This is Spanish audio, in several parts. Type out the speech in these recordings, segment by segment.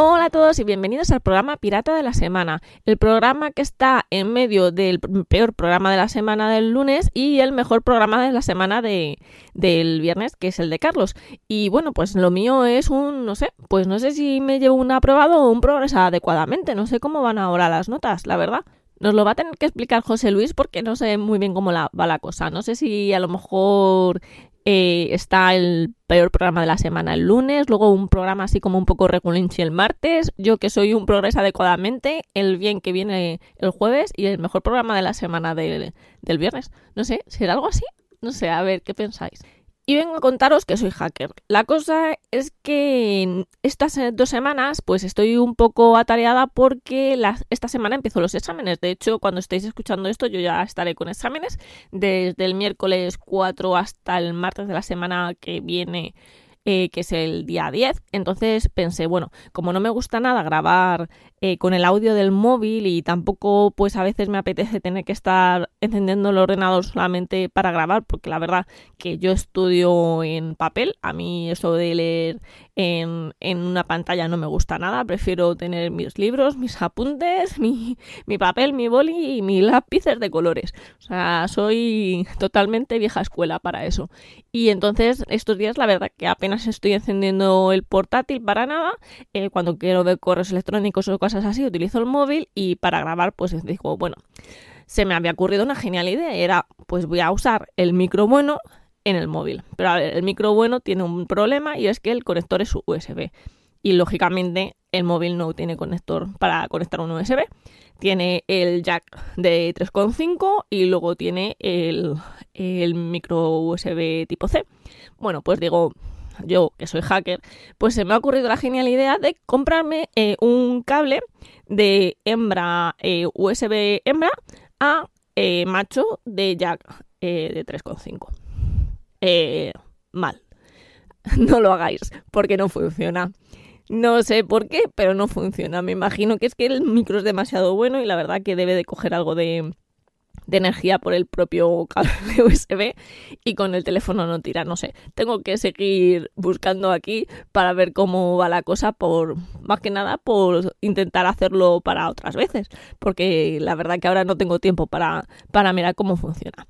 Hola a todos y bienvenidos al programa Pirata de la Semana, el programa que está en medio del peor programa de la semana del lunes y el mejor programa de la semana de, del viernes, que es el de Carlos. Y bueno, pues lo mío es un, no sé, pues no sé si me llevo un aprobado o un progreso adecuadamente, no sé cómo van ahora las notas, la verdad. Nos lo va a tener que explicar José Luis porque no sé muy bien cómo va la cosa. No sé si a lo mejor eh, está el peor programa de la semana el lunes, luego un programa así como un poco regulinchi el martes, yo que soy un progreso adecuadamente, el bien que viene el jueves y el mejor programa de la semana del viernes. No sé, ¿será algo así? No sé, a ver, ¿qué pensáis? Y vengo a contaros que soy hacker. La cosa es que estas dos semanas pues estoy un poco atareada porque esta semana empiezo los exámenes. De hecho, cuando estéis escuchando esto yo ya estaré con exámenes desde el miércoles 4 hasta el martes de la semana que viene eh, que es el día 10. Entonces pensé, bueno, como no me gusta nada grabar eh, con el audio del móvil y tampoco pues a veces me apetece tener que estar encendiendo el ordenador solamente para grabar, porque la verdad que yo estudio en papel, a mí eso de leer en, en una pantalla no me gusta nada, prefiero tener mis libros, mis apuntes, mi, mi papel, mi boli y mis lápices de colores. O sea, soy totalmente vieja escuela para eso. Y entonces estos días la verdad que apenas estoy encendiendo el portátil para nada. Eh, cuando quiero ver correos electrónicos o así, utilizo el móvil y para grabar, pues digo, bueno, se me había ocurrido una genial idea. Era, pues voy a usar el micro bueno en el móvil. Pero a ver, el micro bueno tiene un problema y es que el conector es USB. Y lógicamente el móvil no tiene conector para conectar un USB. Tiene el jack de 3.5 y luego tiene el, el micro USB tipo C. Bueno, pues digo, yo que soy hacker, pues se me ha ocurrido la genial idea de comprarme eh, un cable de hembra eh, USB hembra a eh, macho de jack de 3.5. mal. No lo hagáis porque no funciona. No sé por qué, pero no funciona. Me imagino que es que el micro es demasiado bueno y la verdad que debe de coger algo de, de energía por el propio cable USB y con el teléfono no tira, no sé. Tengo que seguir buscando aquí para ver cómo va la cosa por más que nada por intentar hacerlo para otras veces, porque la verdad que ahora no tengo tiempo para para mirar cómo funciona.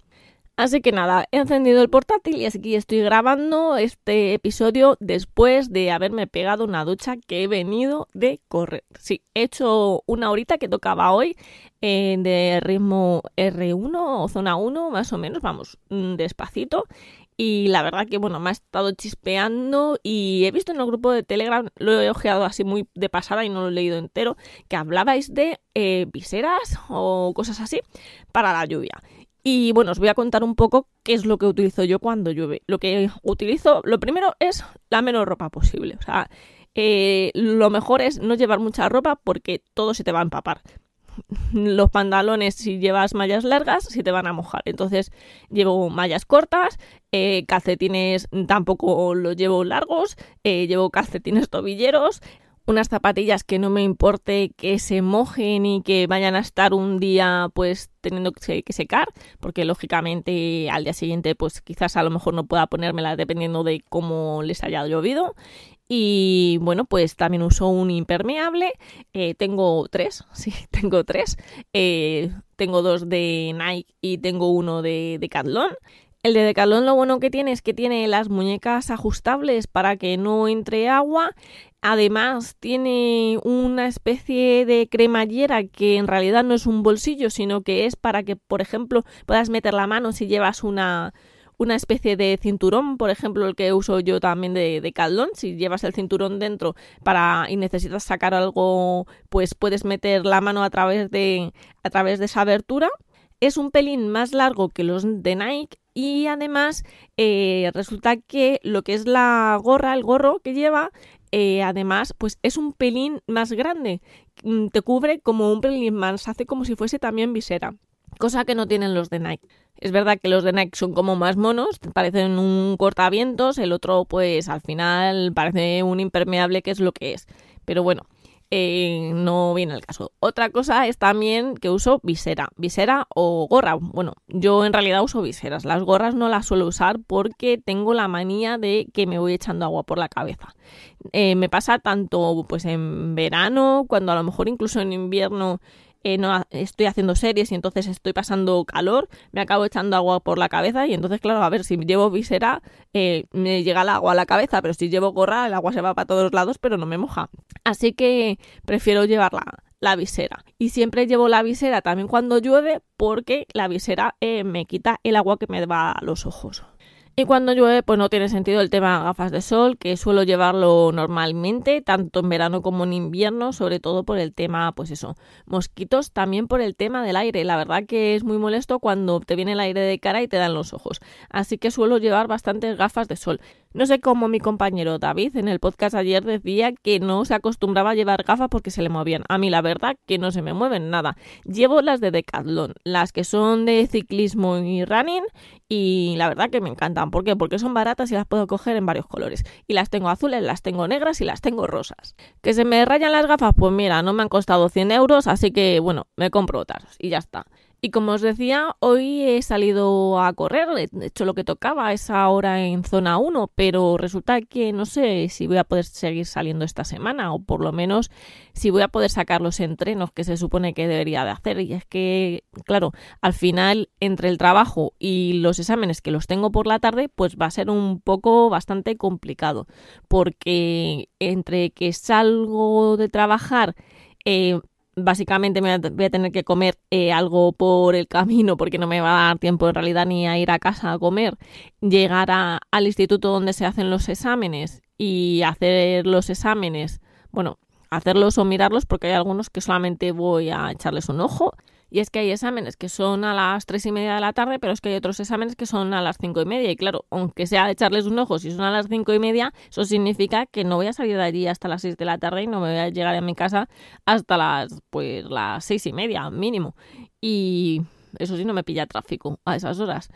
Así que nada, he encendido el portátil y aquí estoy grabando este episodio después de haberme pegado una ducha que he venido de correr. Sí, he hecho una horita que tocaba hoy eh, de ritmo R1 o zona 1, más o menos, vamos, mm, despacito. Y la verdad que, bueno, me ha estado chispeando y he visto en el grupo de Telegram, lo he ojeado así muy de pasada y no lo he leído entero, que hablabais de eh, viseras o cosas así para la lluvia. Y bueno, os voy a contar un poco qué es lo que utilizo yo cuando llueve. Lo que utilizo, lo primero es la menos ropa posible. O sea, eh, lo mejor es no llevar mucha ropa porque todo se te va a empapar. Los pantalones, si llevas mallas largas, se te van a mojar. Entonces, llevo mallas cortas, eh, calcetines tampoco los llevo largos, eh, llevo calcetines tobilleros unas zapatillas que no me importe que se mojen y que vayan a estar un día pues teniendo que secar, porque lógicamente al día siguiente pues quizás a lo mejor no pueda ponérmelas dependiendo de cómo les haya llovido. Y bueno, pues también uso un impermeable. Eh, tengo tres, sí, tengo tres. Eh, tengo dos de Nike y tengo uno de Decathlon. El de Decathlon lo bueno que tiene es que tiene las muñecas ajustables para que no entre agua. Además tiene una especie de cremallera que en realidad no es un bolsillo, sino que es para que, por ejemplo, puedas meter la mano si llevas una, una especie de cinturón, por ejemplo, el que uso yo también de, de Si llevas el cinturón dentro para y necesitas sacar algo, pues puedes meter la mano a través de, a través de esa abertura. Es un pelín más largo que los de Nike y además eh, resulta que lo que es la gorra, el gorro que lleva, eh, además, pues es un pelín más grande. Mm, te cubre como un pelín más, hace como si fuese también visera. cosa que no tienen los de Nike. Es verdad que los de Nike son como más monos, parecen un cortavientos, el otro pues al final parece un impermeable que es lo que es. Pero bueno, no viene el caso. Otra cosa es también que uso visera, visera o gorra. Bueno, yo en realidad uso viseras. Las gorras no las suelo usar porque tengo la manía de que me voy echando agua por la cabeza. Eh, me pasa tanto pues en verano, cuando a lo mejor incluso en invierno eh, no estoy haciendo series y entonces estoy pasando calor, me acabo echando agua por la cabeza y entonces, claro, a ver, si llevo visera, eh, me llega el agua a la cabeza, pero si llevo gorra, el agua se va para todos lados, pero no me moja. Así que prefiero llevarla la visera. Y siempre llevo la visera también cuando llueve porque la visera eh, me quita el agua que me va a los ojos. Y cuando llueve, pues no tiene sentido el tema de gafas de sol, que suelo llevarlo normalmente, tanto en verano como en invierno, sobre todo por el tema, pues eso, mosquitos, también por el tema del aire. La verdad que es muy molesto cuando te viene el aire de cara y te dan los ojos. Así que suelo llevar bastantes gafas de sol. No sé cómo mi compañero David en el podcast ayer decía que no se acostumbraba a llevar gafas porque se le movían. A mí la verdad que no se me mueven nada. Llevo las de Decathlon, las que son de ciclismo y running y la verdad que me encantan. ¿Por qué? Porque son baratas y las puedo coger en varios colores. Y las tengo azules, las tengo negras y las tengo rosas. ¿Que se me rayan las gafas? Pues mira, no me han costado 100 euros, así que bueno, me compro otras y ya está. Y como os decía, hoy he salido a correr, he hecho lo que tocaba a esa hora en zona 1, pero resulta que no sé si voy a poder seguir saliendo esta semana o por lo menos si voy a poder sacar los entrenos que se supone que debería de hacer. Y es que, claro, al final entre el trabajo y los exámenes que los tengo por la tarde, pues va a ser un poco bastante complicado, porque entre que salgo de trabajar, eh, básicamente me voy a tener que comer eh, algo por el camino porque no me va a dar tiempo en realidad ni a ir a casa a comer, llegar al instituto donde se hacen los exámenes y hacer los exámenes, bueno, hacerlos o mirarlos porque hay algunos que solamente voy a echarles un ojo y es que hay exámenes que son a las tres y media de la tarde, pero es que hay otros exámenes que son a las cinco y media. Y claro, aunque sea echarles un ojo, si son a las cinco y media, eso significa que no voy a salir de allí hasta las seis de la tarde y no me voy a llegar a mi casa hasta las, pues, las seis y media mínimo. Y eso sí, no me pilla tráfico a esas horas.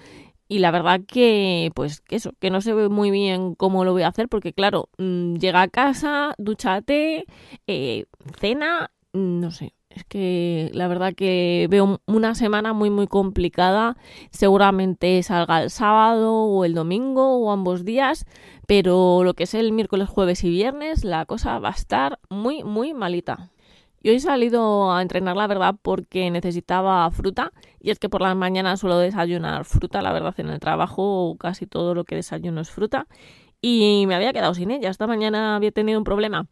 Y la verdad que, pues, eso, que no se ve muy bien cómo lo voy a hacer, porque claro, mm, llega a casa, duchate, eh, cena, mm, no sé, es que la verdad que veo una semana muy muy complicada. Seguramente salga el sábado o el domingo o ambos días, pero lo que es el miércoles, jueves y viernes, la cosa va a estar muy muy malita. Yo he salido a entrenar, la verdad, porque necesitaba fruta. Y es que por las mañanas suelo desayunar fruta, la verdad, en el trabajo casi todo lo que desayuno es fruta. Y me había quedado sin ella. Esta mañana había tenido un problema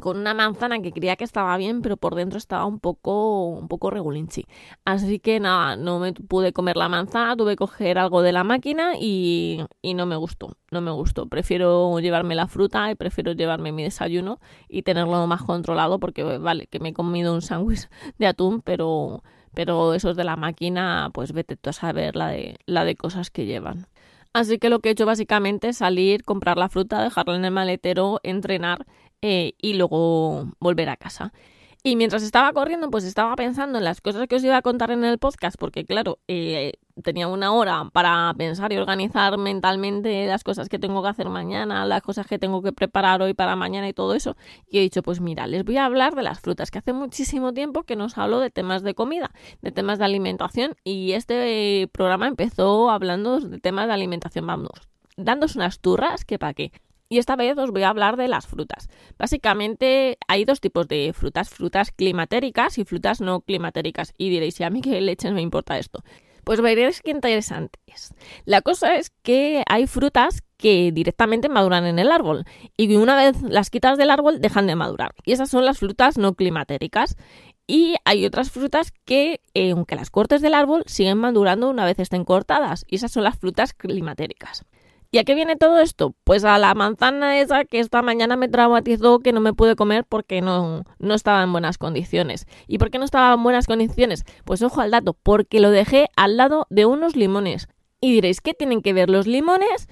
con una manzana que creía que estaba bien, pero por dentro estaba un poco, un poco regulinchi. Así que nada, no me pude comer la manzana, tuve que coger algo de la máquina y, y no me gustó, no me gustó. Prefiero llevarme la fruta y prefiero llevarme mi desayuno y tenerlo más controlado porque vale, que me he comido un sándwich de atún, pero, pero esos de la máquina, pues vete tú a saber la de, la de cosas que llevan. Así que lo que he hecho básicamente es salir, comprar la fruta, dejarla en el maletero, entrenar eh, y luego volver a casa. Y mientras estaba corriendo, pues estaba pensando en las cosas que os iba a contar en el podcast, porque claro, eh, tenía una hora para pensar y organizar mentalmente las cosas que tengo que hacer mañana, las cosas que tengo que preparar hoy para mañana y todo eso. Y he dicho, pues mira, les voy a hablar de las frutas, que hace muchísimo tiempo que nos hablo de temas de comida, de temas de alimentación, y este programa empezó hablando de temas de alimentación, vamos, dándose unas turras que para qué. Y esta vez os voy a hablar de las frutas. Básicamente hay dos tipos de frutas, frutas climatéricas y frutas no climatéricas. Y diréis, ¿y a mí qué leches me importa esto? Pues veréis qué interesante es. La cosa es que hay frutas que directamente maduran en el árbol y una vez las quitas del árbol dejan de madurar. Y esas son las frutas no climatéricas. Y hay otras frutas que, eh, aunque las cortes del árbol, siguen madurando una vez estén cortadas. Y esas son las frutas climatéricas. ¿Y a qué viene todo esto? Pues a la manzana esa que esta mañana me traumatizó que no me pude comer porque no, no estaba en buenas condiciones. ¿Y por qué no estaba en buenas condiciones? Pues ojo al dato, porque lo dejé al lado de unos limones. Y diréis, ¿qué tienen que ver los limones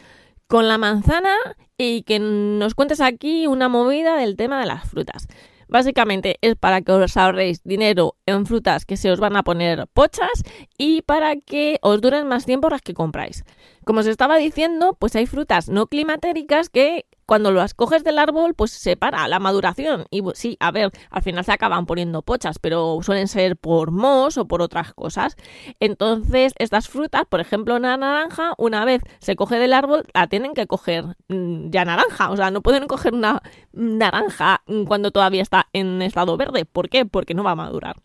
con la manzana y que nos cuentes aquí una movida del tema de las frutas? Básicamente es para que os ahorréis dinero en frutas que se os van a poner pochas y para que os duren más tiempo las que compráis. Como os estaba diciendo, pues hay frutas no climatéricas que cuando las coges del árbol, pues se para la maduración. Y sí, a ver, al final se acaban poniendo pochas, pero suelen ser por mos o por otras cosas. Entonces, estas frutas, por ejemplo, una naranja, una vez se coge del árbol, la tienen que coger mm, ya naranja. O sea, no pueden coger una naranja cuando todavía está en estado verde. ¿Por qué? Porque no va a madurar.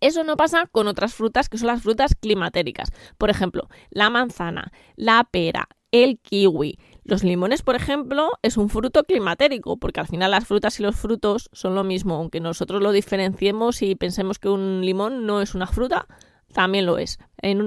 Eso no pasa con otras frutas que son las frutas climatéricas. Por ejemplo, la manzana, la pera, el kiwi, los limones, por ejemplo, es un fruto climatérico, porque al final las frutas y los frutos son lo mismo, aunque nosotros lo diferenciemos y pensemos que un limón no es una fruta, también lo es.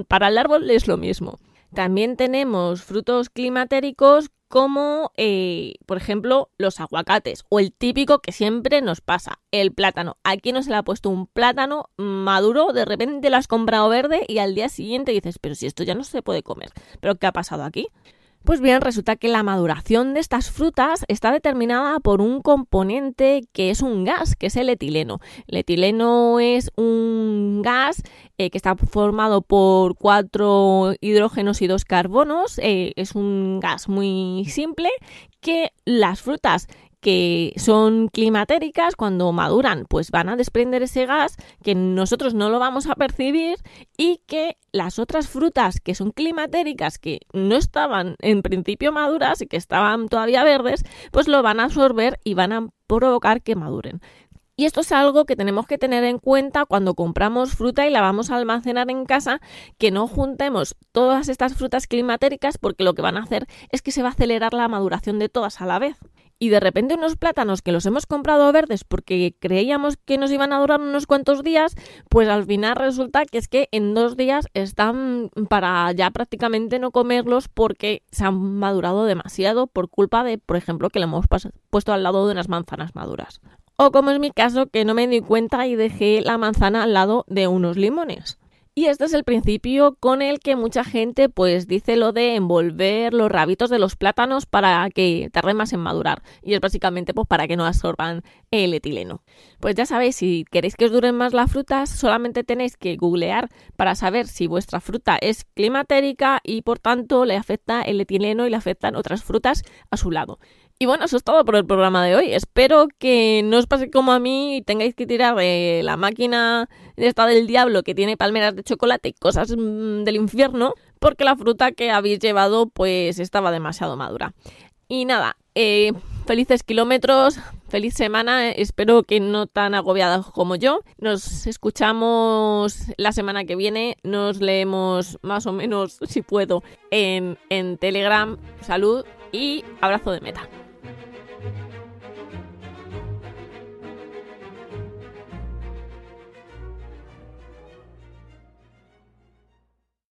para el árbol es lo mismo. También tenemos frutos climatéricos como, eh, por ejemplo, los aguacates o el típico que siempre nos pasa, el plátano. Aquí no se le ha puesto un plátano maduro, de repente lo has comprado verde y al día siguiente dices, pero si esto ya no se puede comer. ¿Pero qué ha pasado aquí? Pues bien, resulta que la maduración de estas frutas está determinada por un componente que es un gas, que es el etileno. El etileno es un gas eh, que está formado por cuatro hidrógenos y dos carbonos. Eh, es un gas muy simple que las frutas que son climatéricas, cuando maduran, pues van a desprender ese gas que nosotros no lo vamos a percibir y que las otras frutas que son climatéricas, que no estaban en principio maduras y que estaban todavía verdes, pues lo van a absorber y van a provocar que maduren. Y esto es algo que tenemos que tener en cuenta cuando compramos fruta y la vamos a almacenar en casa, que no juntemos todas estas frutas climatéricas porque lo que van a hacer es que se va a acelerar la maduración de todas a la vez y de repente unos plátanos que los hemos comprado verdes porque creíamos que nos iban a durar unos cuantos días, pues al final resulta que es que en dos días están para ya prácticamente no comerlos porque se han madurado demasiado por culpa de, por ejemplo, que le hemos puesto al lado de unas manzanas maduras. O como es mi caso, que no me di cuenta y dejé la manzana al lado de unos limones. Y este es el principio con el que mucha gente pues dice lo de envolver los rabitos de los plátanos para que tarden más en madurar. Y es básicamente pues para que no absorban el etileno. Pues ya sabéis, si queréis que os duren más las frutas, solamente tenéis que googlear para saber si vuestra fruta es climatérica y por tanto le afecta el etileno y le afectan otras frutas a su lado. Y bueno, eso es todo por el programa de hoy. Espero que no os pase como a mí y tengáis que tirar de la máquina esta del diablo que tiene palmeras de chocolate y cosas mm, del infierno, porque la fruta que habéis llevado pues estaba demasiado madura. Y nada, eh, felices kilómetros, feliz semana, espero que no tan agobiadas como yo. Nos escuchamos la semana que viene, nos leemos más o menos, si puedo, en, en Telegram. Salud y abrazo de meta.